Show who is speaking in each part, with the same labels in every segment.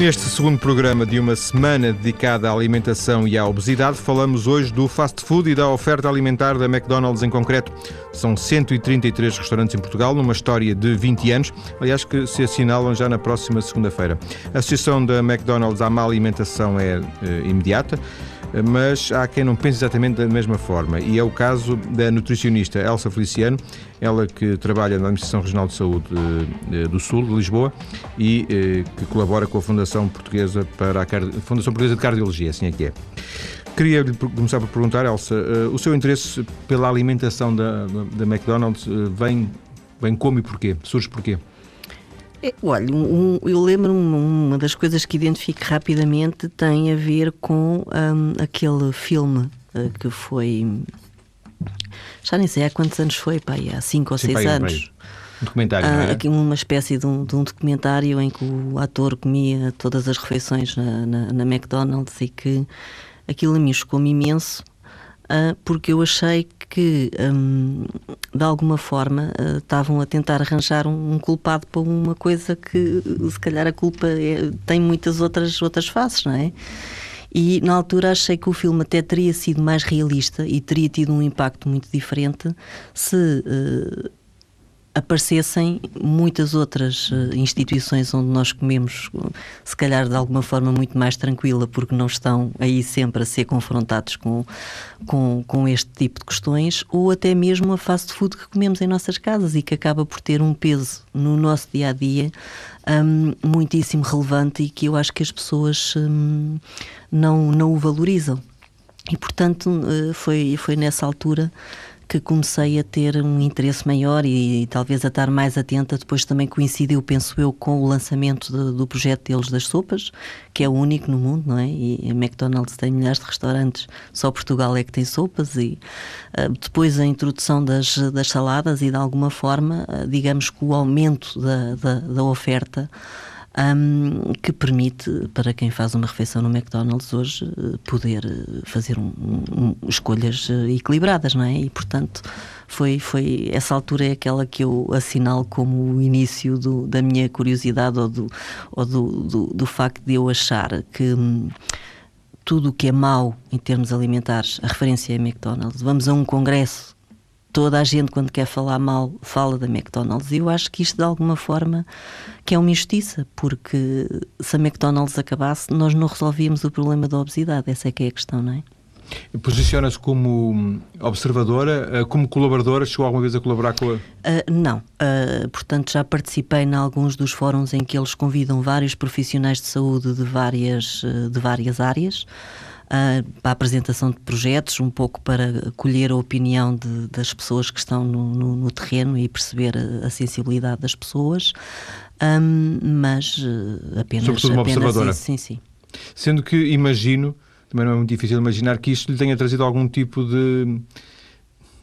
Speaker 1: Neste segundo programa de uma semana dedicada à alimentação e à obesidade, falamos hoje do fast food e da oferta alimentar da McDonald's em concreto. São 133 restaurantes em Portugal, numa história de 20 anos, aliás, que se assinalam já na próxima segunda-feira. A associação da McDonald's à má alimentação é eh, imediata mas há quem não pense exatamente da mesma forma. E é o caso da nutricionista Elsa Feliciano, ela que trabalha na Administração Regional de Saúde eh, do Sul, de Lisboa, e eh, que colabora com a Fundação Portuguesa para a Fundação Portuguesa de Cardiologia, assim é que é. Queria começar por perguntar, Elsa, eh, o seu interesse pela alimentação da, da McDonald's vem, vem como e porquê? Surge porquê?
Speaker 2: É, olha, um, eu lembro-me, uma das coisas que identifico rapidamente tem a ver com um, aquele filme uh, que foi. Já nem sei há quantos anos foi, pai, há 5 ou 6 anos.
Speaker 1: Um documentário, não
Speaker 2: é? Uma espécie de um, de um, documentário em que o ator comia todas as refeições na, na, na McDonald's e que aquilo a mim chocou-me imenso uh, porque eu achei que, um, de alguma forma, uh, estavam a tentar arranjar um, um, culpado para uma coisa que, se calhar, a culpa é, tem muitas outras, outras faces, não é? E na altura achei que o filme até teria sido mais realista e teria tido um impacto muito diferente se uh, aparecessem muitas outras uh, instituições onde nós comemos, se calhar de alguma forma muito mais tranquila, porque não estão aí sempre a ser confrontados com, com, com este tipo de questões, ou até mesmo a fast food que comemos em nossas casas e que acaba por ter um peso no nosso dia a dia um, muitíssimo relevante e que eu acho que as pessoas um, não, não o valorizam. E portanto uh, foi, foi nessa altura que comecei a ter um interesse maior e, e, talvez a estar mais atenta. Depois também coincidiu, penso eu, com o lançamento de, do projeto deles das sopas, que é o único no mundo, não é? E McDonald's tem milhares de restaurantes, só Portugal é que tem sopas. E uh, depois a introdução das, das saladas e de alguma forma, uh, digamos que o aumento da, da, da oferta um, que permite, para quem faz uma refeição no McDonald's hoje, poder fazer um, um, escolhas equilibradas, não é? E, portanto, foi, foi essa altura é aquela que eu assinalo como o início do, da minha curiosidade ou, do, ou do, do, do facto de eu achar que hum, tudo o que é mau em termos alimentares, a referência é McDonald's. Vamos a um congresso toda a gente, quando quer falar mal, fala da McDonald's. E eu acho que isto, de alguma forma, que é uma injustiça, porque se a McDonald's acabasse, nós não resolvíamos o problema da obesidade. Essa é que é a questão, não é?
Speaker 1: Posiciona-se como observadora, eh, como colaboradora? Chegou alguma vez a colaborar com a. Uh,
Speaker 2: não. Uh, portanto, já participei em alguns dos fóruns em que eles convidam vários profissionais de saúde de várias, de várias áreas uh, para a apresentação de projetos, um pouco para colher a opinião de, das pessoas que estão no, no, no terreno e perceber a, a sensibilidade das pessoas, um, mas uh, apenas.
Speaker 1: Sobretudo uma
Speaker 2: apenas
Speaker 1: observadora.
Speaker 2: Isso, sim, sim.
Speaker 1: Sendo que imagino, também não é muito difícil imaginar que isto lhe tenha trazido algum tipo de.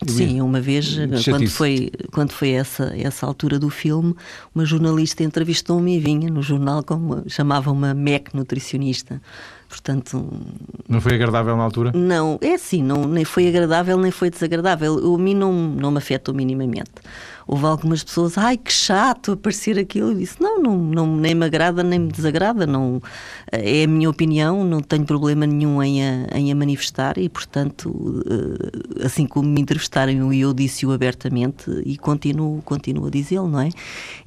Speaker 2: Sim, uma vez, quando foi, quando foi essa, essa altura do filme, uma jornalista entrevistou-me e vinha no jornal como chamava uma MEC nutricionista. Portanto,
Speaker 1: não foi agradável na altura?
Speaker 2: Não, é assim, não, nem foi agradável nem foi desagradável. A mim não, não me afetou minimamente. Houve algumas pessoas, ai que chato aparecer aquilo. Eu disse, não, não, não, nem me agrada nem me desagrada. Não, é a minha opinião, não tenho problema nenhum em a, em a manifestar e, portanto, eh, assim como me entrevistarem, eu disse-o abertamente e continuo, continuo a dizê-lo, não é?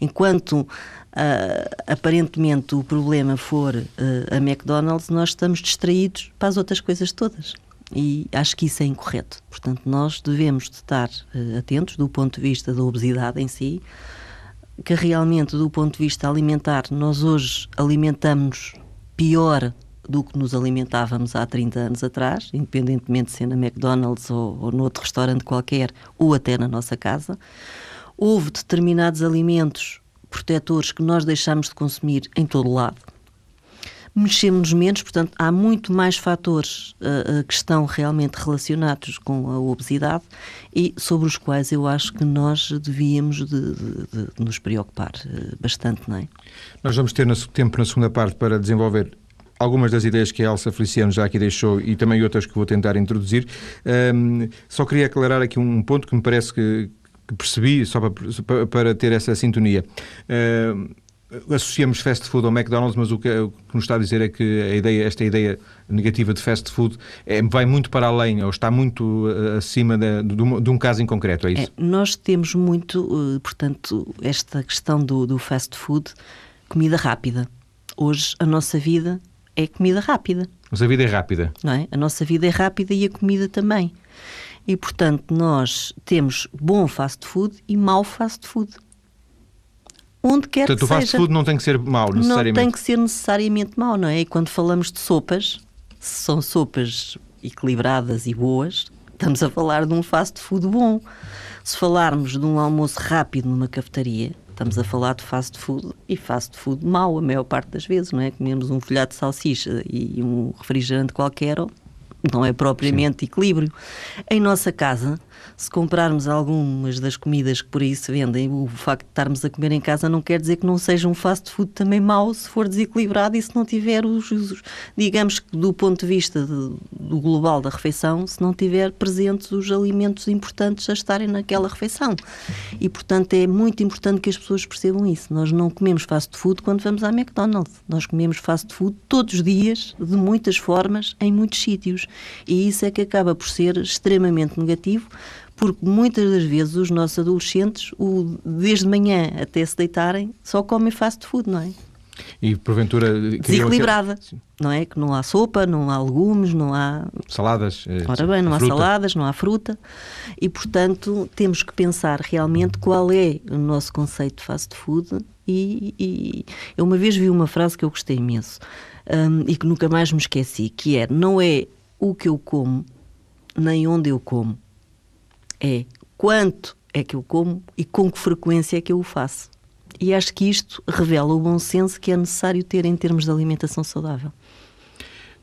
Speaker 2: Enquanto Uh, aparentemente o problema for uh, a McDonald's, nós estamos distraídos para as outras coisas todas. E acho que isso é incorreto. Portanto, nós devemos de estar uh, atentos do ponto de vista da obesidade em si, que realmente, do ponto de vista alimentar, nós hoje alimentamos pior do que nos alimentávamos há 30 anos atrás, independentemente de ser na McDonald's ou, ou no outro restaurante qualquer, ou até na nossa casa. Houve determinados alimentos protetores que nós deixamos de consumir em todo lado. Mexemos menos, portanto, há muito mais fatores uh, que estão realmente relacionados com a obesidade e sobre os quais eu acho que nós devíamos de, de, de nos preocupar uh, bastante, não é?
Speaker 1: Nós vamos ter tempo na segunda parte para desenvolver algumas das ideias que a Elsa Feliciano já aqui deixou e também outras que vou tentar introduzir. Um, só queria aclarar aqui um ponto que me parece que, que percebi, só para, para ter essa sintonia. Associamos fast food ao McDonald's, mas o que, o que, nos está a dizer é que a ideia, esta ideia negativa de fast food é, vai muito para além, ou está muito uh, acima de, de, um, de, um, caso em concreto, é isso?
Speaker 2: É, nós temos muito, uh, portanto, esta questão do, do fast food, comida rápida. Hoje a nossa vida é comida rápida.
Speaker 1: A vida é rápida.
Speaker 2: Não é? A nossa vida é rápida e a comida também. E, portanto, nós temos bom fast food e mau fast food onde quer
Speaker 1: Portanto,
Speaker 2: que
Speaker 1: seja. o fast food não tem que ser mau, necessariamente.
Speaker 2: Não tem que ser necessariamente mau, não é? E quando falamos de sopas, se são sopas equilibradas e boas, estamos a falar de um fast food bom. Se falarmos de um almoço rápido numa cafetaria, estamos a falar de fast food e fast food mau, a maior parte das vezes, não é? Comemos um folhado de salsicha e um refrigerante qualquer, não é propriamente Sim. equilíbrio. Em nossa casa, se comprarmos algumas das comidas que por aí se vendem, o facto de estarmos a comer em casa não quer dizer que não seja um fast food também mau se for desequilibrado e se não tiver os, os digamos que do ponto de vista de, do global da refeição, se não tiver presentes os alimentos importantes a estarem naquela refeição. E portanto é muito importante que as pessoas percebam isso. Nós não comemos fast food quando vamos à McDonald's. Nós comemos fast food todos os dias, de muitas formas, em muitos sítios. E isso é que acaba por ser extremamente negativo porque muitas das vezes os nossos adolescentes, o, desde manhã até se deitarem, só comem fast food, não é?
Speaker 1: E porventura.
Speaker 2: Desequilibrada, não é? Que não há sopa, não há legumes, não há.
Speaker 1: Saladas.
Speaker 2: Eh, Ora bem, não fruta. há saladas, não há fruta. E portanto temos que pensar realmente qual é o nosso conceito de fast food. E, e eu uma vez vi uma frase que eu gostei imenso um, e que nunca mais me esqueci: que é, não é o que eu como, nem onde eu como é quanto é que eu como e com que frequência é que eu o faço. E acho que isto revela o bom senso que é necessário ter em termos de alimentação saudável.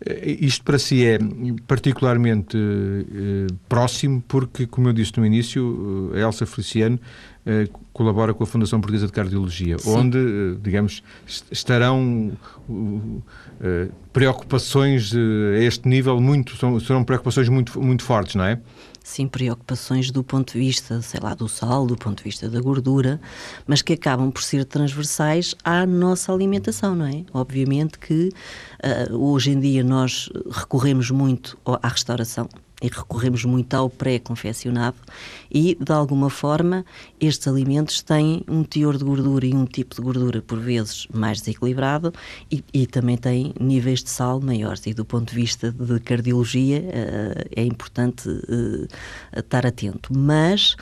Speaker 1: Eh, isto para si é particularmente eh, próximo porque, como eu disse no início, eh, a Elsa Feliciano colabora com a Fundação Portuguesa de Cardiologia, Sim. onde, digamos, estarão preocupações a este nível muito serão preocupações muito muito fortes, não é?
Speaker 2: Sim, preocupações do ponto de vista, sei lá, do sal, do ponto de vista da gordura, mas que acabam por ser transversais à nossa alimentação, não é? Obviamente que uh, hoje em dia nós recorremos muito à restauração, e recorremos muito ao pré-confeccionado e, de alguma forma, estes alimentos têm um teor de gordura e um tipo de gordura, por vezes, mais desequilibrado e, e também têm níveis de sal maiores. E, do ponto de vista de cardiologia, uh, é importante uh, estar atento. Mas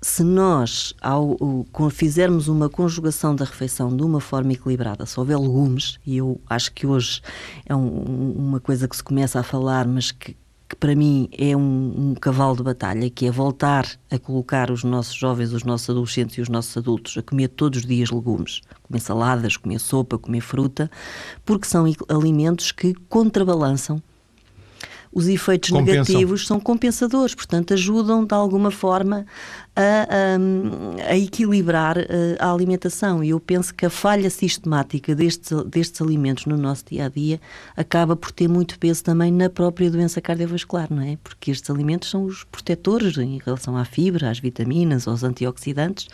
Speaker 2: se nós, ao, ao, fizermos uma conjugação da refeição de uma forma equilibrada, se houver legumes, e eu acho que hoje é um, uma coisa que se começa a falar, mas que, que para mim é um, um, cavalo de batalha, que é voltar a colocar os nossos jovens, os nossos adolescentes e os nossos adultos a comer todos os dias legumes, comer saladas, comer sopa, comer fruta, porque são alimentos que contrabalançam os efeitos Compensam. negativos são compensadores, portanto, ajudam de alguma forma a, a, a equilibrar eh, a alimentação. E eu penso que a falha sistemática destes, destes alimentos no nosso dia a dia acaba por ter muito peso também na própria doença cardiovascular, não é? Porque estes alimentos são os protetores em relação à fibra, às vitaminas, aos antioxidantes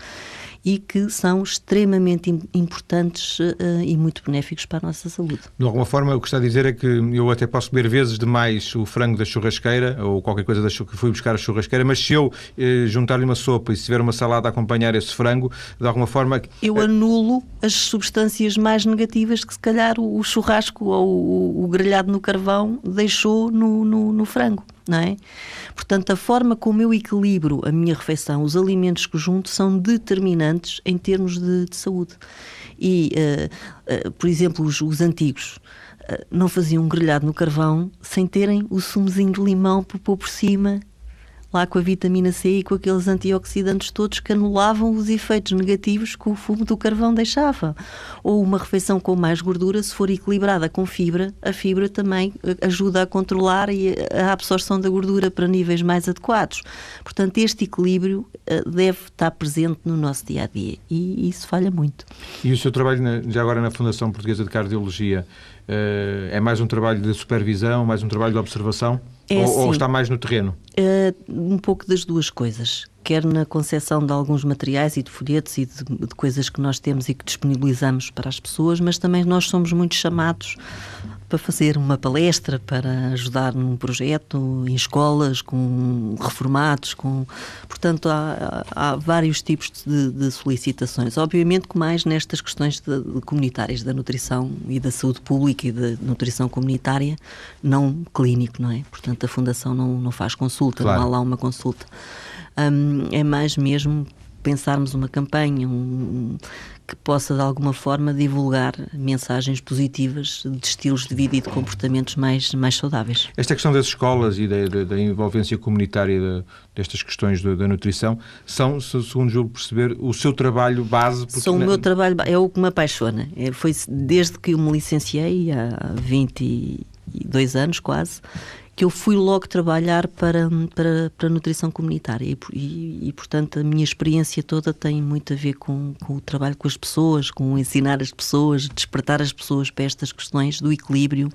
Speaker 2: e que são extremamente importantes uh, e muito benéficos para a nossa saúde.
Speaker 1: De alguma forma, o que está a dizer é que eu até posso comer vezes demais o frango da churrasqueira ou qualquer coisa da que fui buscar a churrasqueira, mas se eu eh, juntar-lhe uma sopa e se tiver uma salada a acompanhar esse frango, de alguma forma.
Speaker 2: Eu anulo as substâncias mais negativas que, se calhar, o churrasco ou o, o grelhado no carvão deixou no, no, no frango não é? Portanto, a forma como eu equilibro a minha refeição, os alimentos que junto, são determinantes em termos de, de saúde. E, uh, uh, por exemplo, os, os antigos uh, não faziam um grelhado no carvão sem terem o sumozinho de limão por pôr por cima lá com a vitamina C e com aqueles antioxidantes todos que anulavam os efeitos negativos que o fumo do carvão deixava. Ou uma refeição com mais gordura, se for equilibrada com fibra, a fibra também eh, ajuda a controlar a absorção da gordura para níveis mais adequados. Portanto, este equilíbrio eh, deve estar presente no nosso dia a dia e isso falha muito.
Speaker 1: E o seu trabalho, já agora na Fundação Portuguesa de Cardiologia, eh, é mais um trabalho de supervisão, mais um trabalho de observação? É ou, ou, assim. está mais no terreno?
Speaker 2: Uh, um pouco das duas coisas. quer na concepção de alguns materiais e de folhetos e de, de, coisas que nós temos e que disponibilizamos para as pessoas, mas também nós somos muito chamados para fazer uma palestra, para ajudar num projeto em escolas, com reformados, com portanto há, há vários tipos de, de, solicitações. Obviamente que mais nestas questões de, de comunitárias da nutrição e da saúde pública e da nutrição comunitária, não clínico, não é? Portanto a fundação não, não faz consulta, claro. não há lá uma consulta. Um, é mais mesmo pensarmos uma campanha um, que possa de alguma forma divulgar mensagens positivas de estilos de vida e de comportamentos mais, mais saudáveis.
Speaker 1: Esta questão das escolas e da, da, da envolvência comunitária de, destas questões de, da nutrição são, segundo julgo perceber, o seu trabalho base?
Speaker 2: São o meu trabalho, é o que me apaixona. É, foi desde que eu me licenciei, há 22 anos quase, que eu fui logo trabalhar para, para, para a nutrição comunitária e, e, e, portanto, a minha experiência toda tem muito a ver com, com o trabalho com as pessoas, com ensinar as pessoas, despertar as pessoas para estas questões do equilíbrio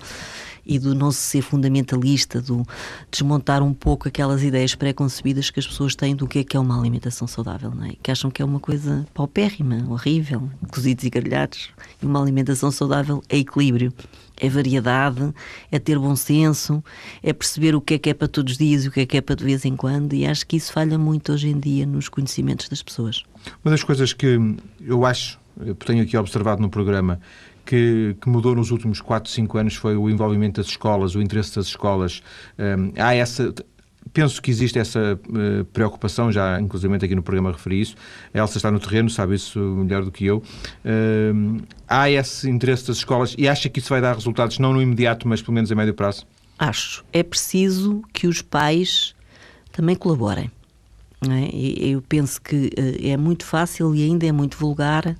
Speaker 2: e do não ser fundamentalista, do desmontar um pouco aquelas ideias pré-concebidas que as pessoas têm do que é que é uma alimentação saudável, não é? Que acham que é uma coisa paupérrima, horrível, cozidos e grelhados. E uma alimentação saudável é equilíbrio é variedade, é ter bom senso, é perceber o que é que é para todos os dias e o que é que é para de vez em quando, e acho que isso falha muito hoje em dia nos conhecimentos das pessoas.
Speaker 1: Uma das coisas que eu acho, eu tenho aqui observado no programa, que, que, mudou nos últimos 4, 5 anos foi o envolvimento das escolas, o interesse das escolas. Um, há essa penso que existe essa uh, preocupação, já inclusive aqui no programa referi isso. A Elsa está no terreno, sabe isso melhor do que eu. Uh, há esse interesse das escolas e acha que isso vai dar resultados, não no imediato, mas pelo menos a médio prazo?
Speaker 2: Acho. É preciso que os pais também colaborem. É? Eu penso que uh, é muito fácil e ainda é muito vulgar.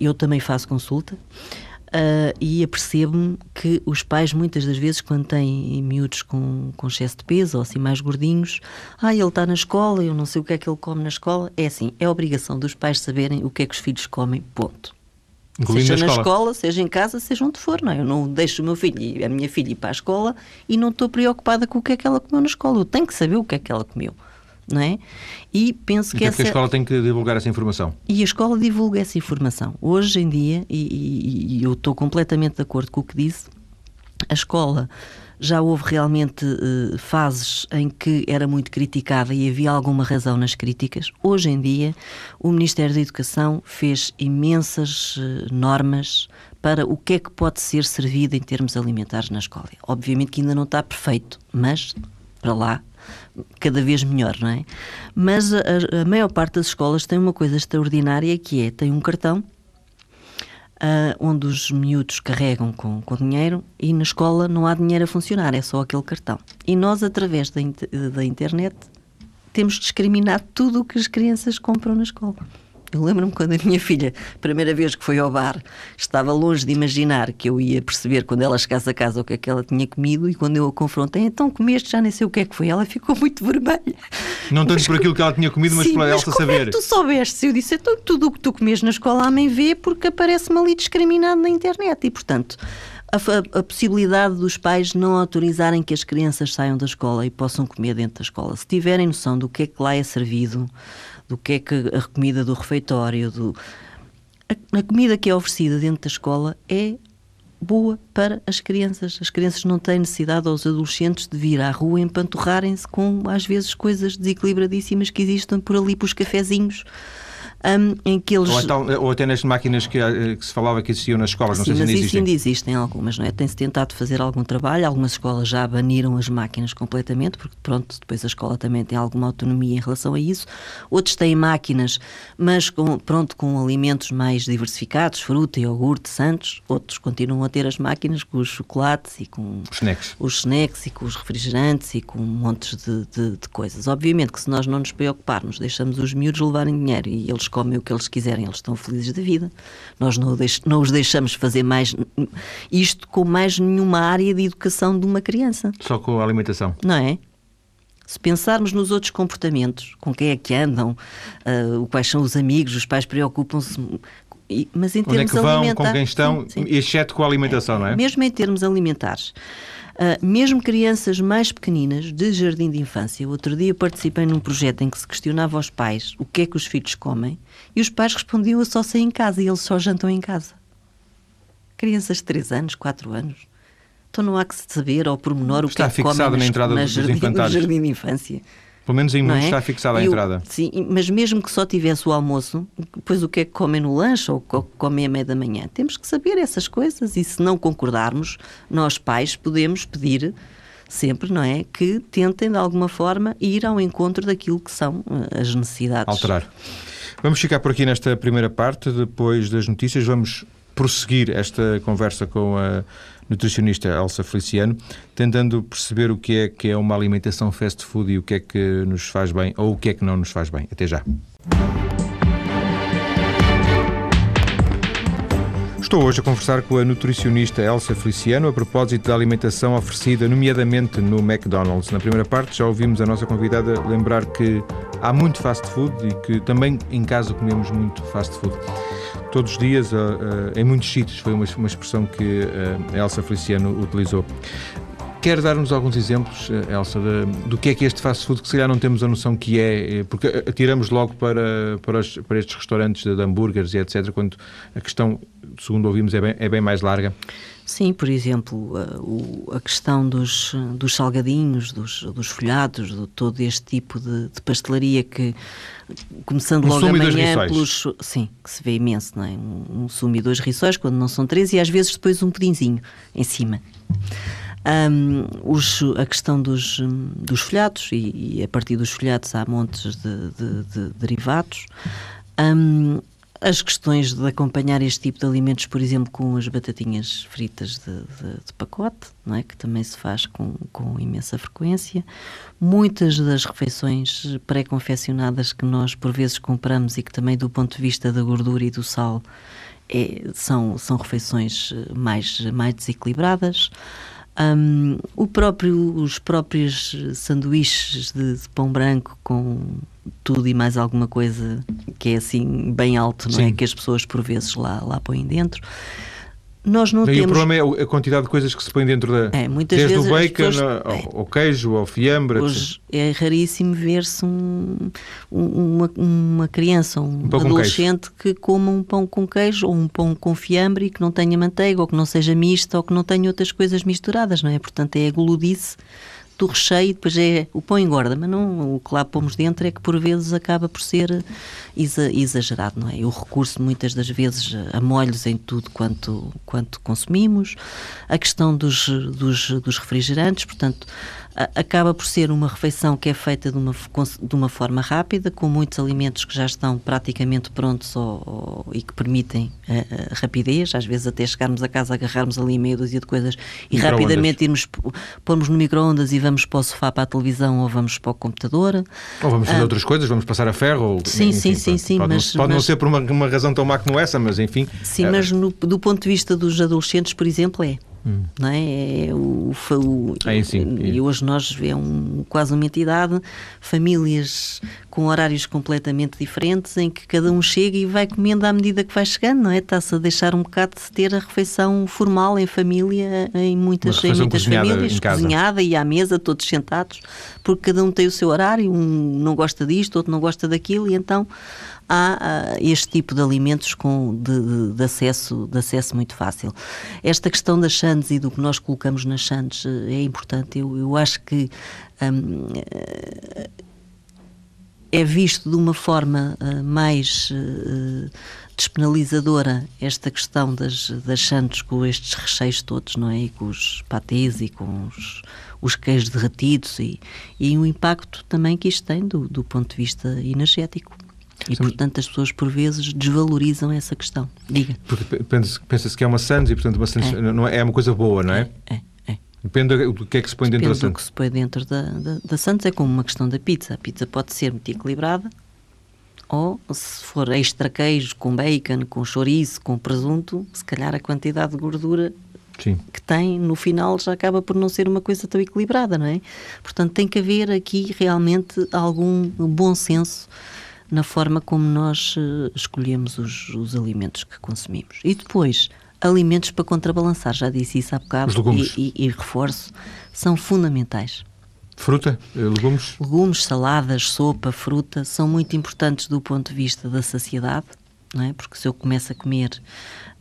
Speaker 2: eu também faço consulta. Uh, e apercebo-me que os pais, muitas das vezes, quando têm miúdos com, com excesso de peso ou assim mais gordinhos, ah, ele está na escola, eu não sei o que é que ele come na escola. É assim, é obrigação dos pais saberem o que é que os filhos comem, ponto. Incluindo seja na escola. escola. seja em casa, seja onde for, não é? Eu não deixo o meu filho e a minha filha ir para a escola e não estou preocupada com o que é que ela comeu na escola. Eu tenho que saber o que é que ela comeu não é?
Speaker 1: E penso que, essa... que a escola tem que divulgar essa informação.
Speaker 2: E a escola divulga essa informação. Hoje em dia, e, e, e eu estou completamente de acordo com o que disse, a escola já houve realmente uh, fases em que era muito criticada e havia alguma razão nas críticas. Hoje em dia, o Ministério da Educação fez imensas uh, normas para o que é que pode ser servido em termos alimentares na escola. Obviamente que ainda não está perfeito, mas para lá cada vez melhor, não é? Mas a, a maior parte das escolas tem uma coisa extraordinária que é, tem um cartão Uh, onde os miúdos carregam com, com dinheiro e na escola não há dinheiro a funcionar, é só aquele cartão. E nós, através da, da internet, temos discriminado tudo o que as crianças compram na escola. Eu lembro-me quando a minha filha, primeira vez que foi ao bar, estava longe de imaginar que eu ia perceber quando ela chegasse a casa o que é que ela tinha comido e quando eu a confrontei, então comeste, já nem sei o que é que foi. Ela ficou muito vermelha.
Speaker 1: Não tanto mas, por aquilo que ela tinha comido, mas sim, pela Elsa saber. É
Speaker 2: que tu soubeste? Eu disse, então tudo o que tu comes na escola a mãe vê porque aparece-me ali discriminado na internet e, portanto, a, a, possibilidade dos pais não autorizarem que as crianças saiam da escola e possam comer dentro da escola. Se tiverem noção do que é que lá é servido, do que é que a comida do refeitório, do... A, a comida que é oferecida dentro da escola é boa para as crianças. As crianças não têm necessidade, aos adolescentes, de vir à rua empanturrarem-se com, às vezes, coisas desequilibradíssimas que existem por ali, para os cafezinhos um, em que eles...
Speaker 1: Ou, então, ou, até nas máquinas que, eh, que, se falava que existiam nas escolas, não
Speaker 2: Sim,
Speaker 1: sei se
Speaker 2: ainda
Speaker 1: existem.
Speaker 2: ainda existem algumas, não é? Tem-se tentado fazer algum trabalho, algumas escolas já baniram as máquinas completamente, porque pronto, depois a escola também tem alguma autonomia em relação a isso. Outros têm máquinas, mas com, pronto, com alimentos mais diversificados, fruta, iogurte, santos. Outros continuam a ter as máquinas com os chocolates e com
Speaker 1: os snacks,
Speaker 2: os snacks e com os refrigerantes e com montes de, de, de coisas. Obviamente que se nós não nos preocuparmos, deixamos os miúdos levarem dinheiro e eles comem o que eles quiserem, eles estão felizes da vida. Nós não, não os deixamos fazer mais isto com mais nenhuma área de educação de uma criança.
Speaker 1: Só com a alimentação.
Speaker 2: Não é? Se pensarmos nos outros comportamentos, com quem é que andam, uh, quais são os amigos, os pais preocupam-se mas em
Speaker 1: Onde é que vão,
Speaker 2: alimentares.
Speaker 1: com quem estão,
Speaker 2: sim, sim.
Speaker 1: exceto com a alimentação, não é?
Speaker 2: Mesmo em termos alimentares. Uh, mesmo crianças mais pequeninas, de jardim de infância, outro dia participei num projeto em que se questionava aos pais o que é que os filhos comem e os pais respondiam eu só sei em casa e eles só jantam em casa. Crianças de 3 anos, 4 anos. Então não há que saber ao pormenor o
Speaker 1: Está
Speaker 2: que é que comem
Speaker 1: na
Speaker 2: na jardim, no jardim de infância.
Speaker 1: Pelo menos em muitos
Speaker 2: é?
Speaker 1: está fixada a entrada.
Speaker 2: sim, mas mesmo que só tivesse o almoço, depois o que é que comem no lanche ou o que comem à meia da manhã? Temos que saber essas coisas e se não concordarmos, nós pais podemos pedir sempre, não é, que tentem de alguma forma ir ao encontro daquilo que são eh, as necessidades.
Speaker 1: Alterar. Vamos ficar por aqui nesta primeira parte. Depois das notícias, vamos prosseguir esta conversa com a nutricionista Elsa Feliciano, tentando perceber o que é que é uma alimentação fast food e o que é que nos faz bem ou o que é que não nos faz bem. Até já. Estou hoje a conversar com a nutricionista Elsa Feliciano a propósito da alimentação oferecida, nomeadamente no McDonald's. Na primeira parte já ouvimos a nossa convidada lembrar que há muito fast food e que também em casa comemos muito fast food. Todos os dias, ah, ah, em muitos sítios, foi uma, expressão que a Elsa Feliciano utilizou. Quer dar-nos alguns exemplos, eh, Elsa, de- do que é que este fast food, que se calhar não temos a noção que é, eh, porque atiramos logo para, para, os- para estes restaurantes de, hambúrgueres e etc., quando a questão, segundo ouvimos, é bem, é bem mais larga.
Speaker 2: Sim, por exemplo, a, o- a questão dos, dos salgadinhos, dos, dos folhados, de todo este tipo de, de pastelaria que, começando logo amanhã pelos. Sim, que se vê imenso, não é? Um, um sumo e dois rissóis, quando não são três, e às vezes depois um pudinzinho em cima. Hum, os- a questão dos, hum, dos folhados, e, e a partir dos folhados há montes de, de- de derivados. Hum, as questões de acompanhar este tipo de alimentos, por exemplo, com as batatinhas fritas de, de- de pacote, não é? que também se faz com, com imensa frequência. Muitas das refeições pré-confeccionadas que nós por vezes compramos e que também do ponto de vista da gordura e do sal é- são, são refeições eh, mais, mais desequilibradas. Hum, o próprio, os próprios sanduíches de, de pão branco com tudo e mais alguma coisa que é assim bem alto, não é?
Speaker 1: Sim.
Speaker 2: Que as pessoas por vezes lá, lá põem dentro. Nós não
Speaker 1: Daí
Speaker 2: temos.
Speaker 1: o problema é a quantidade de coisas que se põe dentro da.
Speaker 2: É, muitas
Speaker 1: desde
Speaker 2: vezes
Speaker 1: o bacon
Speaker 2: pessoas-
Speaker 1: ao, ao queijo, ao fiambre.
Speaker 2: Hoje é raríssimo ver-se um- um- uma, uma criança, um,
Speaker 1: com
Speaker 2: adolescente que coma um pão com queijo ou um pão com fiambre e que não tenha manteiga ou que não seja misto ou que não tenha outras coisas misturadas, não é? Portanto, é a guludice do recheio depois é o pão engorda, mas não, o que lá pomos dentro é que por vezes acaba por ser exa- exagerado, não é? O recurso muitas das vezes a molhos em tudo quanto, quanto consumimos, a questão dos, dos, dos refrigerantes, portanto, acaba por ser uma refeição que é feita de uma, de uma forma rápida, com muitos alimentos que já estão praticamente prontos ou- ou- e que permitem a, a rapidez, às vezes até chegarmos a casa, agarrarmos ali meia dúzia de coisas e rapidamente irmos pormos no micro-ondas e vamos para o sofá, para a televisão ou vamos para o computador.
Speaker 1: Ou vamos fazer outras coisas, vamos passar a ferro. Ou,
Speaker 2: Ah. Sim,
Speaker 1: enfim,
Speaker 2: sim, sim, sim,
Speaker 1: Pode,
Speaker 2: mas-
Speaker 1: não, pode não
Speaker 2: mas-
Speaker 1: ser por uma, uma razão tão má como essa, mas enfim.
Speaker 2: Sim,
Speaker 1: eh,
Speaker 2: mas no- do ponto de vista dos adolescentes, por exemplo, é. Não é? é o, o-
Speaker 1: É, sim.
Speaker 2: E hoje nós é um, quase uma entidade, famílias com horários completamente diferentes, em que cada um chega e vai comendo à medida que vai chegando, não é? Está-se a deixar um bocado de ter a refeição formal em família, em muitas, em muitas famílias,
Speaker 1: em
Speaker 2: cozinhada e à mesa, todos sentados, porque cada um tem o seu horário, um não gosta disto, outro não gosta daquilo, e então há este tipo de alimentos com, de, de- acesso, de acesso muito fácil. Esta questão das sandes e do que nós colocamos nas sandes eh, é importante. Eu, eu acho que hum, eh, é visto de uma forma ah, mais eh, despenalizadora esta questão das, das com estes recheios todos, não é? E com os patês e com os, os queijos derretidos e, e o impacto também que isto tem do, do ponto de vista energético. E,
Speaker 1: Sim.
Speaker 2: portanto, as pessoas por vezes desvalorizam essa questão. Diga.
Speaker 1: Porque pe- pensa- pensa-se que é uma sandes e, portanto, uma sandes não é, é uma coisa boa, não é?
Speaker 2: É, é.
Speaker 1: Depende do que é que se põe dentro da
Speaker 2: Depende do que se põe dentro da, da, da Santos, é como uma questão da pizza. A pizza pode ser muito equilibrada, ou se for extra queijo, com bacon, com chouriço, com presunto, se calhar a quantidade de gordura
Speaker 1: Sim.
Speaker 2: que tem no final já acaba por não ser uma coisa tão equilibrada, não é? Portanto, tem que haver aqui realmente algum bom senso na forma como nós uh, escolhemos os, os, alimentos que consumimos. E depois, alimentos para contrabalançar, já disse isso há bocado e, e, e reforço, são fundamentais.
Speaker 1: Fruta, eh, legumes?
Speaker 2: Legumes, saladas, sopa, fruta são muito importantes do ponto de vista da saciedade, não é? porque se eu começo a comer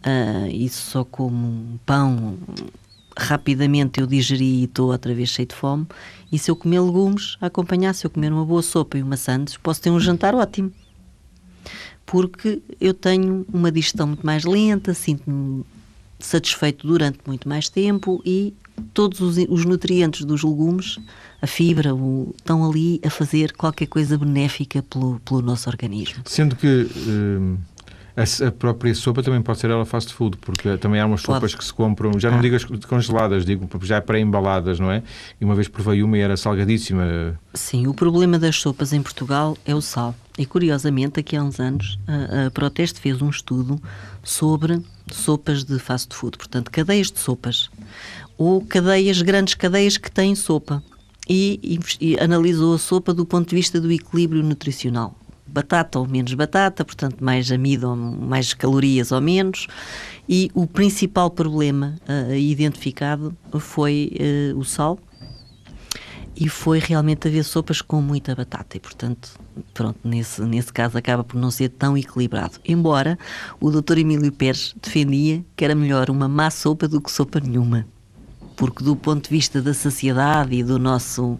Speaker 2: uh, isso só como pão, rapidamente eu digeri e estou outra vez cheio de fome. E se eu comer legumes, a acompanhar, se eu comer uma boa sopa e uma sandes, posso ter um jantar ótimo. Porque eu tenho uma digestão muito mais lenta, sinto-me satisfeito durante muito mais tempo e todos os, os nutrientes dos legumes, a fibra, o, estão ali a fazer qualquer coisa benéfica pelo, pelo nosso organismo.
Speaker 1: Sendo que. Hum a, própria sopa também pode ser ela fast food, porque também há umas sopas que se compram, já não ah. digo as congeladas, digo já pré-embaladas, não é? E uma vez provei uma e era salgadíssima.
Speaker 2: Sim, o problema das sopas em Portugal é o sal. E curiosamente, aqui há uns anos, a, a Proteste fez um estudo sobre sopas de fast food, portanto, cadeias de sopas, ou cadeias, grandes cadeias que têm sopa. E, e, e analisou a sopa do ponto de vista do equilíbrio nutricional batata ou menos batata, portanto, mais amido ou mais calorias ou menos. E o principal problema uh, identificado foi uh, o sal e foi realmente haver sopas com muita batata e, portanto, pronto, nesse, nesse caso acaba por não ser tão equilibrado. Embora o Dr. Emílio Pérez defendia que era melhor uma má sopa do que sopa nenhuma. Porque do ponto de vista da saciedade e do nosso,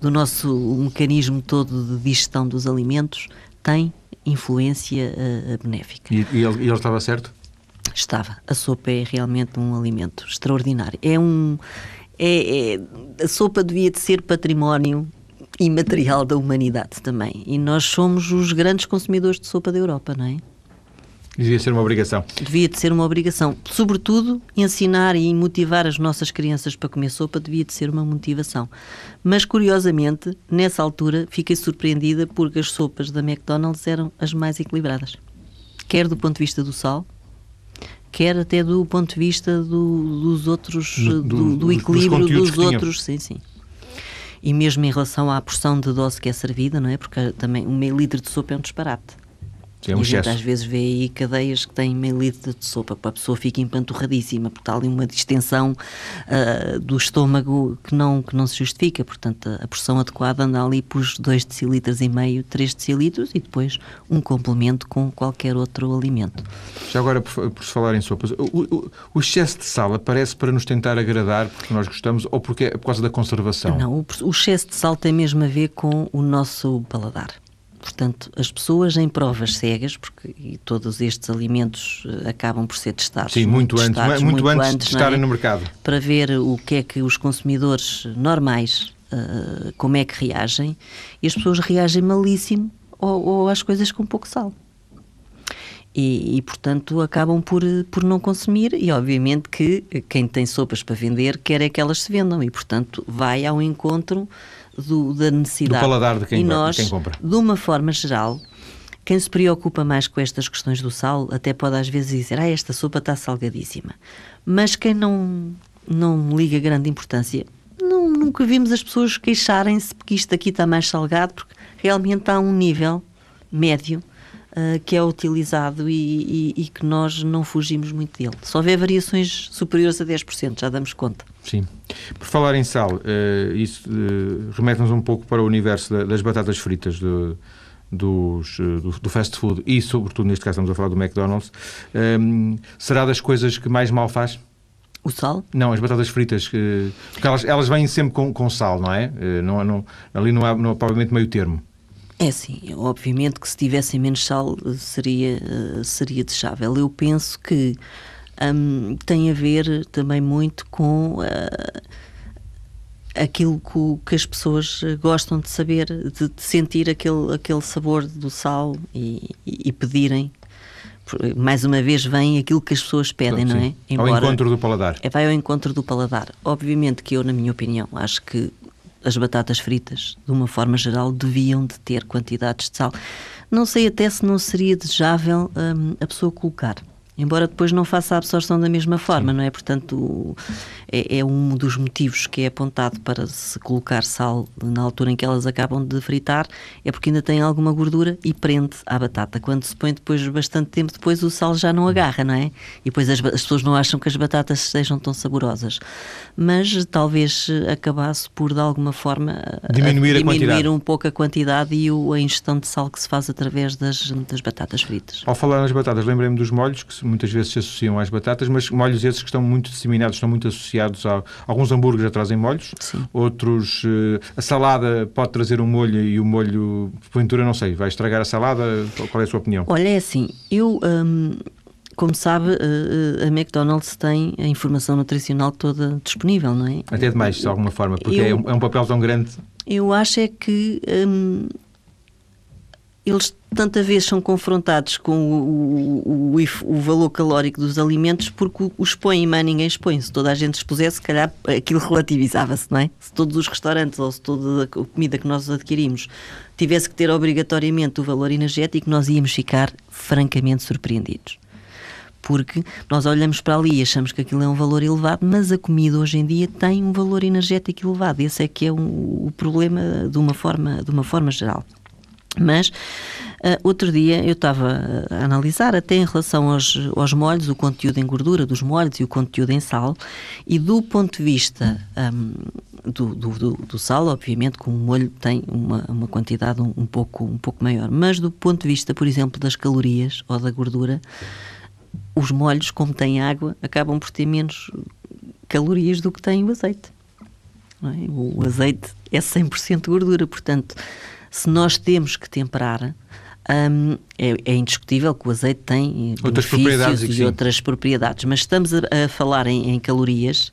Speaker 2: do nosso mecanismo todo de digestão dos alimentos, tem influência uh, benéfica.
Speaker 1: E, e, ele, e ele estava certo?
Speaker 2: Estava. A sopa é realmente um alimento extraordinário. É um. É, é, a sopa devia de ser património imaterial da humanidade também. E nós somos os grandes consumidores de sopa da Europa, não é?
Speaker 1: Devia ser uma obrigação.
Speaker 2: Devia de ser uma obrigação. Sobretudo, ensinar e motivar as nossas crianças para comer sopa devia de ser uma motivação. Mas, curiosamente, nessa altura, fiquei surpreendida porque as sopas da McDonald's eram as mais equilibradas. Quer do ponto de vista do sal, quer até do ponto de vista do, dos outros, do, do, do equilíbrio dos, dos outros. Sim, sim. E mesmo em relação à porção de dose que é servida, não é? Porque também um meio litro de sopa é um disparate.
Speaker 1: É um
Speaker 2: e
Speaker 1: gente
Speaker 2: às vezes vê aí cadeias que têm meio litro de sopa, para a pessoa fica empanturradíssima, porque está ali uma distensão uh, do estômago que não, que não se justifica. Portanto, a, a porção adequada anda ali por 2 decilitros e meio, 3 decilitros e depois um complemento com qualquer outro alimento.
Speaker 1: Já agora, por, por falar em sopas, o, o, o, excesso de sal aparece para nos tentar agradar porque nós gostamos ou porque é por causa da conservação?
Speaker 2: Não, o, o excesso de sal tem mesmo a ver com o nosso paladar. Portanto, as pessoas em provas cegas, porque todos estes alimentos eh, acabam por ser testados.
Speaker 1: Sim, muito, antes, muito, muito antes, antes, de estarem é? no mercado.
Speaker 2: Para ver o que é que os consumidores normais, uh, como é que reagem, e as pessoas reagem malíssimo ou, ou às coisas com pouco sal. E, e, portanto acabam por, por não consumir e obviamente que quem tem sopas para vender quer é que elas se vendam e portanto vai ao encontro do, da necessidade.
Speaker 1: Do paladar de quem,
Speaker 2: e nós,
Speaker 1: quem compra.
Speaker 2: De uma forma geral, quem se preocupa mais com estas questões do sal até pode às vezes dizer ah, esta sopa está salgadíssima. Mas quem não, não liga grande importância, não, nunca vimos as pessoas queixarem-se porque isto aqui está mais salgado, porque realmente há um nível médio uh, que é utilizado e, e, e, que nós não fugimos muito dele. Só houver variações superiores a 10%, já damos conta.
Speaker 1: Sim. Por falar em sal, uh, isso uh, remete-nos um pouco para o universo da, das batatas fritas do, dos, do, do, fast food e, sobretudo, neste caso estamos a falar do McDonald's. Um, será das coisas que mais mal faz?
Speaker 2: O sal?
Speaker 1: Não, as batatas fritas, porque elas, elas vêm sempre com, com sal, não é? Não, não, ali não há, não há provavelmente meio termo.
Speaker 2: É sim, obviamente que se tivessem menos sal seria, seria desejável. Eu penso que um, tem a ver também muito com uh, aquilo que, que, as pessoas gostam de saber, de, de, sentir aquele, aquele sabor do sal e, e, e, pedirem. Mais uma vez vem aquilo que as pessoas pedem, não é?
Speaker 1: Embora, ao encontro do paladar.
Speaker 2: É, vai ao encontro do paladar. Obviamente que eu, na minha opinião, acho que as batatas fritas, de uma forma geral, deviam de ter quantidades de sal. Não sei até se não seria desejável hum, a pessoa colocar embora depois não faça a absorção da mesma forma, Sim. não é? Portanto, é, é, um dos motivos que é apontado para se colocar sal na altura em que elas acabam de fritar, é porque ainda tem alguma gordura e prende à batata. Quando se põe depois bastante tempo depois, o sal já não agarra, não é? E depois as, as pessoas não acham que as batatas sejam tão saborosas. Mas talvez acabasse por, de alguma forma,
Speaker 1: diminuir,
Speaker 2: a, diminuir um pouco a quantidade e o, a ingestão de sal que se faz através das, das batatas fritas.
Speaker 1: Ao falar nas batatas, lembrei-me dos molhos, que muitas vezes se associam às batatas, mas molhos esses que estão muito disseminados, estão muito associados a. Alguns hambúrgueres já trazem molhos,
Speaker 2: Sim.
Speaker 1: outros. Uh, a salada pode trazer um molho e o molho, porventura, não sei, vai estragar a salada? Qual é a sua opinião?
Speaker 2: Olha, é assim, eu. Hum, como sabe, eh, eh, a McDonald's tem a informação nutricional toda disponível, não é?
Speaker 1: Até demais, de alguma forma, porque eu, é, um, é, um, papel tão grande.
Speaker 2: Eu acho é que hum, eles tanta vez são confrontados com o, o, o, o, valor calórico dos alimentos porque o expõem, mas ninguém expõe. Se toda a gente expusesse, se calhar aquilo relativizava-se, não é? Se todos os restaurantes ou se toda a comida que nós adquirimos tivesse que ter obrigatoriamente o valor energético, nós íamos ficar francamente surpreendidos. Porque nós olhamos para ali e achamos que aquilo é um valor elevado, mas a comida hoje em dia tem um valor energético elevado. Esse é que é um, o problema de uma forma, de uma forma geral. Mas uh, outro dia eu estava a analisar até em relação aos, aos molhos, o conteúdo em gordura dos molhos e o conteúdo em sal, e do ponto de vista um, do, do, do, do, sal, obviamente que um molho tem uma, uma quantidade um, um, pouco, um pouco maior, mas do ponto de vista, por exemplo, das calorias ou da gordura, os molhos, como têm água, acabam por ter menos calorias do que tem o azeite. É? O azeite é 100% gordura, portanto se nós temos que temperar, um, é, é, indiscutível que o azeite tem outras propriedades e outras propriedades, mas estamos a, a falar em, em calorias.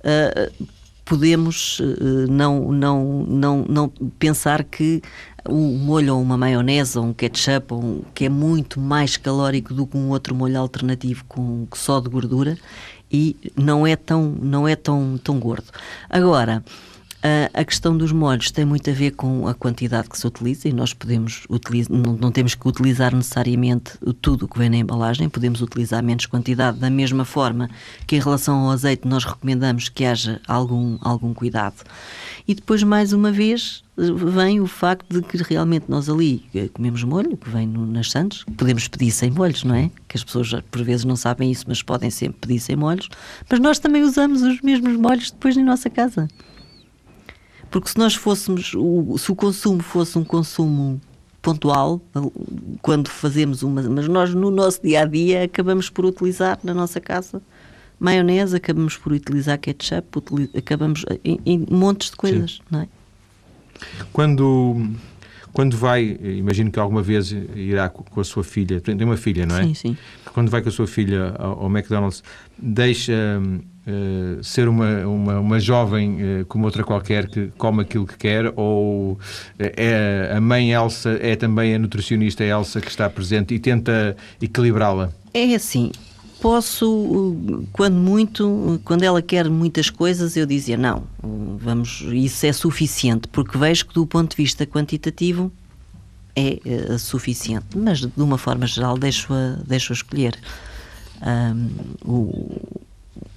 Speaker 2: Uh, podemos uh, não, não, não, não pensar que um molho ou uma maionese ou um ketchup ou um, que é muito mais calórico do que um outro molho alternativo com só de gordura e não é tão não é tão tão gordo. Agora Uh, a questão dos molhos tem muito a ver com a quantidade que se utiliza e nós podemos utilizar, não, não, temos que utilizar necessariamente tudo o que vem na embalagem, podemos utilizar menos quantidade, da mesma forma que em relação ao azeite nós recomendamos que haja algum, algum cuidado. E depois, mais uma vez, vem o facto de que realmente nós ali eh, comemos molho, que vem no, nas Santos, podemos pedir sem molhos, não é? Que as pessoas por vezes não sabem isso, mas podem sempre pedir sem molhos, mas nós também usamos os mesmos molhos depois na nossa casa. Porque se nós fôssemos, se o consumo fosse um consumo pontual, quando fazemos uma. Mas nós no nosso dia a dia acabamos por utilizar na nossa casa maionese, acabamos por utilizar ketchup, acabamos em, em montes de coisas, Sim. não é?
Speaker 1: Quando. Quando vai, imagino que alguma vez irá com a sua filha, tem uma filha, não é?
Speaker 2: Sim, sim.
Speaker 1: Quando vai com a sua filha ao, ao McDonald's, deixa Uh, ser uma, uma, uma jovem uh, como outra qualquer que come aquilo que quer ou é a mãe Elsa é também a nutricionista Elsa que está presente e tenta equilibrá-la?
Speaker 2: É assim, posso, quando muito, quando ela quer muitas coisas, eu dizia não, vamos, isso é suficiente, porque vejo que do ponto de vista quantitativo é suficiente, mas de uma forma geral deixo-a deixo -a escolher. Um, o,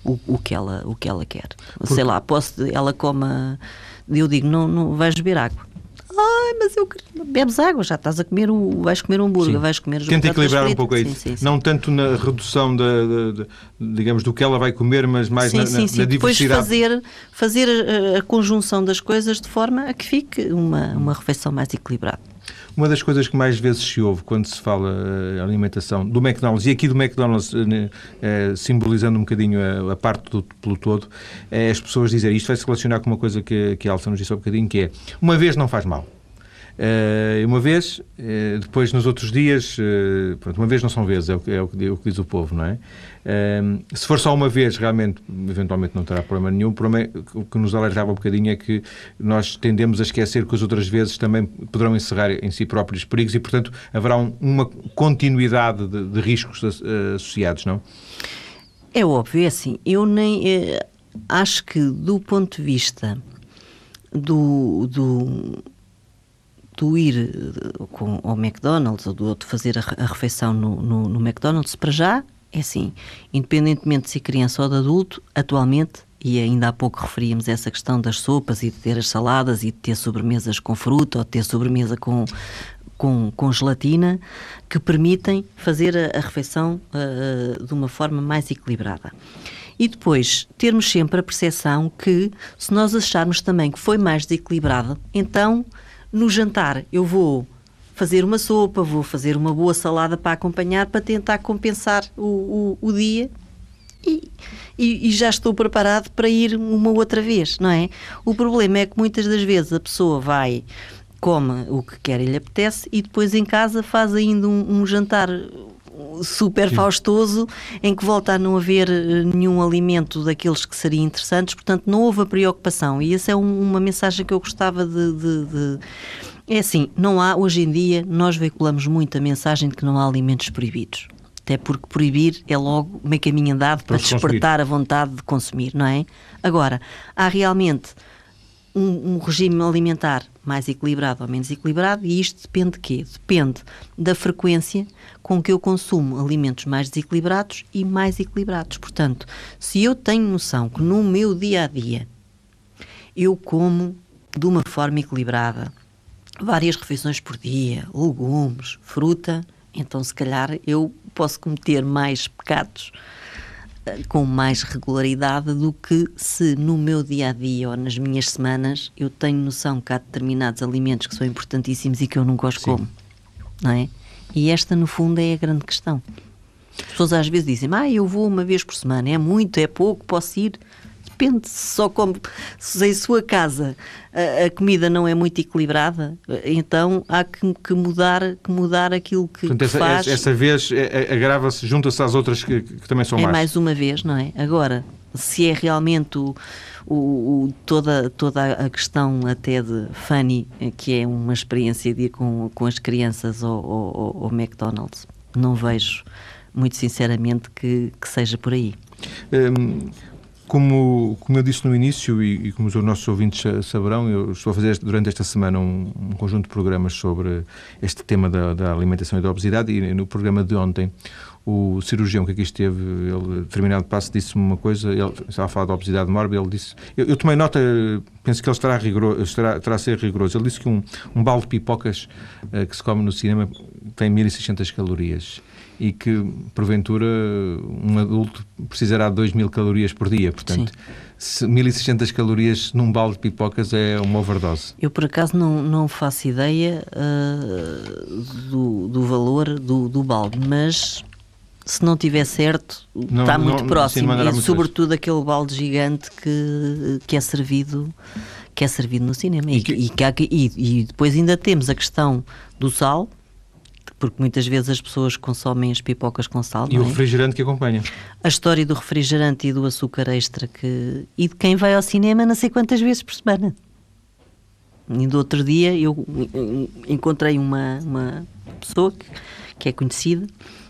Speaker 2: o, o, que ela, o que ela quer. Porque... Sei lá, posso, ela coma. Eu digo, não, não vais beber água. Ai, mas eu bebes água, já estás a comer o. vais comer um hambúrguer, vais comer
Speaker 1: Tenta equilibrar um pouco isso. Sim, sim, não tanto na redução da, digamos, do que ela vai comer, mas mais sim, na, sim, sim. na diversidade.
Speaker 2: Depois fazer, fazer a, a, conjunção das coisas de forma a que fique uma, uma refeição mais equilibrada.
Speaker 1: Uma das coisas que mais vezes se ouve quando se fala uh, alimentação do McDonald's, e aqui do McDonald's, uh, uh, simbolizando um bocadinho a, a parte do, pelo todo, é as pessoas dizerem, isto vai se relacionar com uma coisa que, que a Alça nos disse há um bocadinho, que é, uma vez não faz mal. Uh, uma vez, uh, depois nos outros dias, uh, pronto, uma vez não são vezes, é o, é o, que, é o que diz o povo, não é? se for só uma vez, realmente, eventualmente não terá problema nenhum. O, problema é, o que nos alertava um bocadinho é que nós tendemos a esquecer que as outras vezes também poderão encerrar em si próprios perigos e, portanto, haverá um, uma continuidade de, de riscos associados, não?
Speaker 2: É óbvio, é assim, eu nem acho que do ponto de vista do, do do ir eh, com, ao McDonald's ou do outro fazer a, refeição no, no, no, McDonald's, para já, é assim, independentemente de ser criança ou de adulto, atualmente e ainda há pouco referíamos essa questão das sopas e de ter as saladas e de ter sobremesas com fruta ou de ter sobremesa com, com, com gelatina, que permitem fazer a, a refeição uh, de uma forma mais equilibrada. E depois termos sempre a percepção que, se nós acharmos também que foi mais desequilibrado, então no jantar eu vou fazer uma sopa, vou fazer uma boa salada para acompanhar, para tentar compensar o, o, o dia e, e, e, já estou preparado para ir uma outra vez, não é? O problema é que muitas das vezes a pessoa vai, come o que quer e lhe apetece e depois em casa faz ainda um, um jantar super Sim. faustoso em que volta a não haver eh, nenhum alimento daqueles que seriam interessantes, portanto não houve a preocupação e essa é um, uma mensagem que eu gostava de, de, de é assim, não há, hoje em dia, nós veiculamos muito a mensagem de que não há alimentos proibidos. Até porque proibir é logo meio caminho andado para, para despertar consumir. a vontade de consumir, não é? Agora, há realmente um, um, regime alimentar mais equilibrado ou menos equilibrado e isto depende de quê? Depende da frequência com que eu consumo alimentos mais desequilibrados e mais equilibrados. Portanto, se eu tenho noção que no meu dia a dia eu como de uma forma equilibrada várias refeições por dia, legumes, fruta, então se calhar eu posso cometer mais pecados com mais regularidade do que se no meu dia a dia ou nas minhas semanas eu tenho noção que há determinados alimentos que são importantíssimos e que eu não gosto como, não é? E esta no fundo é a grande questão. As pessoas às vezes dizem, ah, eu vou uma vez por semana, é muito, é pouco, posso ir depende só como se em sua casa a, a, comida não é muito equilibrada, então há que, que mudar, que mudar aquilo que, Portanto,
Speaker 1: essa,
Speaker 2: faz.
Speaker 1: Essa vez é, é, agrava-se, junta-se às outras que, que, também são
Speaker 2: é
Speaker 1: mais.
Speaker 2: É mais uma vez, não é? Agora, se é realmente o, o, o, toda, toda a questão até de Fanny, que é uma experiência de ir com, com as crianças ao, ao, ao McDonald's, não vejo muito sinceramente que, que seja por aí.
Speaker 1: Hum, como, como eu disse no início e, e, como os nossos ouvintes saberão, eu estou a fazer durante esta semana um, um conjunto de programas sobre este tema da, da, alimentação e da obesidade e no programa de ontem o cirurgião que aqui esteve, ele, determinado passo, disse-me uma coisa, ele estava a falar da obesidade mórbida, ele disse, eu, eu tomei nota, penso que ele estará, rigoroso, estará, estará a ser rigoroso, ele disse que um, um balde de pipocas uh, que se come no cinema tem 1600 calorias e que, porventura, um adulto precisará de 2 mil calorias por dia. Portanto, se 1.600 calorias num balde de pipocas é uma overdose.
Speaker 2: Eu, por acaso, não, não faço ideia uh, do, do valor do, do balde, mas se não tiver certo, não, está muito não, próximo. Sim, e, sobretudo, aquele balde gigante que, que é servido que é servido no cinema. E, e, que... e, e depois ainda temos a questão do sal, porque muitas vezes as pessoas consomem as pipocas com sal.
Speaker 1: E o é? refrigerante que acompanha.
Speaker 2: A história do refrigerante e do açúcar extra que e de quem vai ao cinema não sei quantas vezes por semana. E do outro dia eu encontrei uma, uma pessoa que, que é conhecida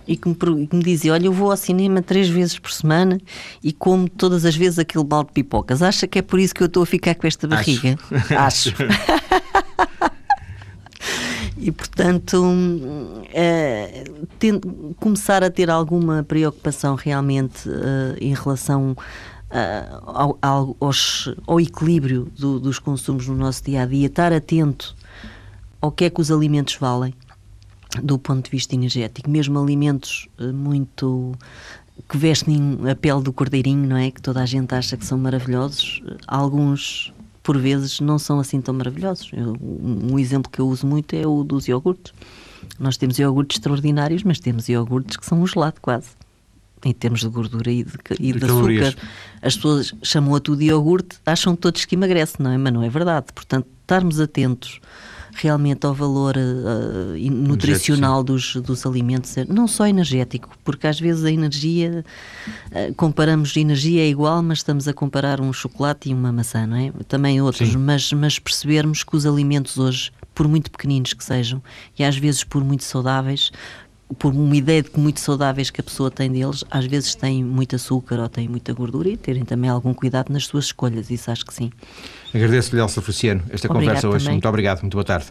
Speaker 2: e que me, que me, dizia: Olha, eu vou ao cinema três vezes por semana e como todas as vezes aquele balde de pipocas. Acha que é por isso que eu estou a ficar com esta barriga? Acho. Acho. E, portanto, tem, começar a ter alguma preocupação realmente uh, em relação uh, ao, ao, aos, ao, equilíbrio do, dos consumos no nosso dia a dia, estar atento ao que é que os alimentos valem do ponto de vista energético, mesmo alimentos uh, muito que vestem a pele do cordeirinho, não é? Que toda a gente acha que são maravilhosos. Alguns por vezes não são assim tão maravilhosos. Eu, um exemplo que eu uso muito é o dos iogurtes. Nós temos iogurtes extraordinários, mas temos iogurtes que são um gelado quase. Em termos de gordura e de, e de, de açúcar. As pessoas chamam a tudo iogurte, acham todos que emagrece, não é? Mas não é verdade. Portanto, estarmos atentos realmente ao valor uh, nutricional dos, dos alimentos, não só energético, porque às vezes a energia, uh, comparamos energia é igual, mas estamos a comparar um chocolate e uma maçã, não é? Também outros, mas, mas percebermos que os alimentos hoje, por muito pequeninos que sejam, e às vezes por muito saudáveis, por uma ideia de que muito saudáveis que a pessoa tem deles, às vezes têm muito açúcar ou têm muita gordura e terem também algum cuidado nas suas escolhas, isso acho que sim.
Speaker 1: Agradeço-lhe, Elsa Feliciano, esta obrigado conversa hoje. Também. Muito obrigado, muito boa tarde.